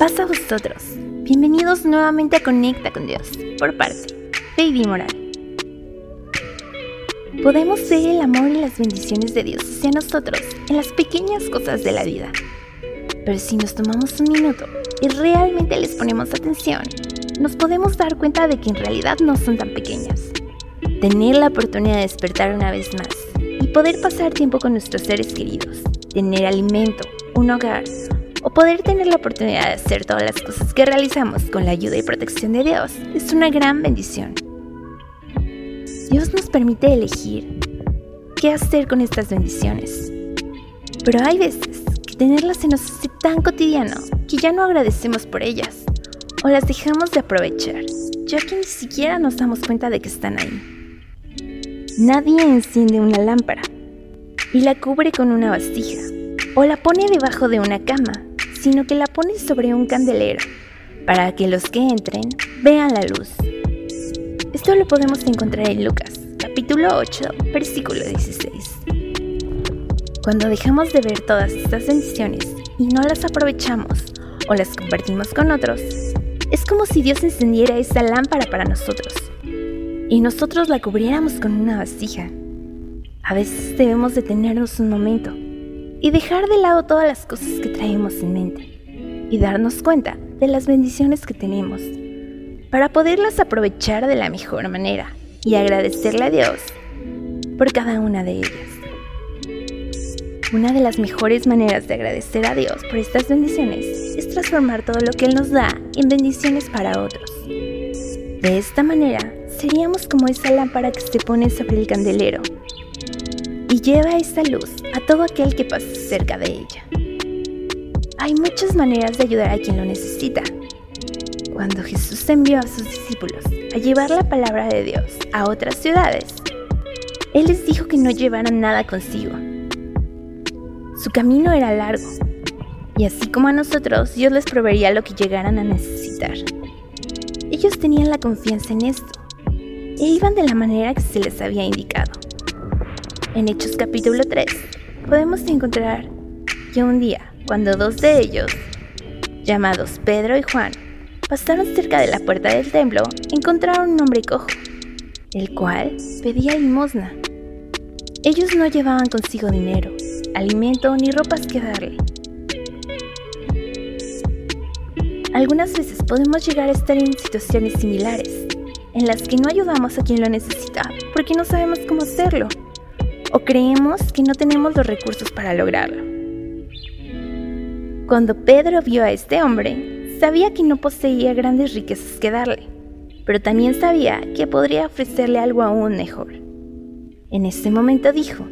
Pasa a vosotros. Bienvenidos nuevamente a Conecta con Dios, por parte Baby Moral. Podemos ver el amor y las bendiciones de Dios hacia nosotros en las pequeñas cosas de la vida. Pero si nos tomamos un minuto y realmente les ponemos atención, nos podemos dar cuenta de que en realidad no son tan pequeñas. Tener la oportunidad de despertar una vez más y poder pasar tiempo con nuestros seres queridos, tener alimento, un hogar o poder tener la oportunidad de hacer todas las cosas que realizamos con la ayuda y protección de Dios es una gran bendición. Dios nos permite elegir qué hacer con estas bendiciones. Pero hay veces que tenerlas se nos hace tan cotidiano que ya no agradecemos por ellas o las dejamos de aprovechar, ya que ni siquiera nos damos cuenta de que están ahí. Nadie enciende una lámpara y la cubre con una vasija o la pone debajo de una cama sino que la pone sobre un candelero para que los que entren vean la luz. Esto lo podemos encontrar en Lucas, capítulo 8, versículo 16. Cuando dejamos de ver todas estas bendiciones y no las aprovechamos o las compartimos con otros, es como si Dios encendiera esa lámpara para nosotros y nosotros la cubriéramos con una vasija. A veces debemos detenernos un momento y dejar de lado todas las cosas que traemos en mente y darnos cuenta de las bendiciones que tenemos para poderlas aprovechar de la mejor manera y agradecerle a Dios por cada una de ellas. Una de las mejores maneras de agradecer a Dios por estas bendiciones es transformar todo lo que Él nos da en bendiciones para otros. De esta manera, seríamos como esa lámpara que se pone sobre el candelero y lleva esa luz a todo aquel que pase cerca de ella. Hay muchas maneras de ayudar a quien lo necesita. Cuando Jesús envió a sus discípulos a llevar la palabra de Dios a otras ciudades, Él les dijo que no llevaran nada consigo. Su camino era largo, y así como a nosotros, Dios les proveería lo que llegaran a necesitar. Ellos tenían la confianza en esto, e iban de la manera que se les había indicado. En Hechos capítulo 3 podemos encontrar que un día, cuando dos de ellos, llamados Pedro y Juan, pasaron cerca de la puerta del templo, encontraron un hombre cojo, el cual pedía limosna. Ellos no llevaban consigo dinero, alimento ni ropas que darle. Algunas veces podemos llegar a estar en situaciones similares, en las que no ayudamos a quien lo necesita porque no sabemos cómo hacerlo o creemos que no tenemos los recursos para lograrlo. Cuando Pedro vio a este hombre, sabía que no poseía grandes riquezas que darle, pero también sabía que podría ofrecerle algo aún mejor. En ese momento dijo,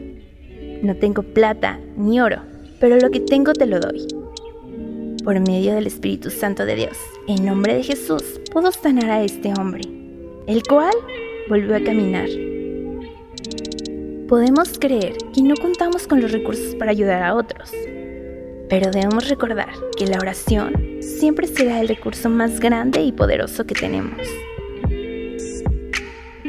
no tengo plata ni oro, pero lo que tengo te lo doy. Por medio del Espíritu Santo de Dios, en nombre de Jesús, pudo sanar a este hombre, el cual volvió a caminar Podemos creer que no contamos con los recursos para ayudar a otros, pero debemos recordar que la oración siempre será el recurso más grande y poderoso que tenemos.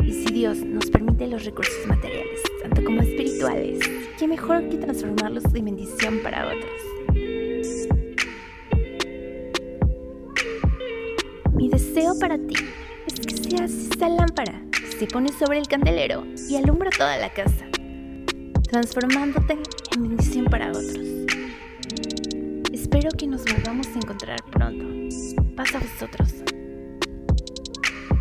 Y si Dios nos permite los recursos materiales, tanto como espirituales, qué mejor que transformarlos en bendición para otros. Mi deseo para ti es que seas esa lámpara que se pone sobre el candelero y alumbra toda la casa transformándote en bendición para otros. Espero que nos volvamos a encontrar pronto. Pasa a vosotros.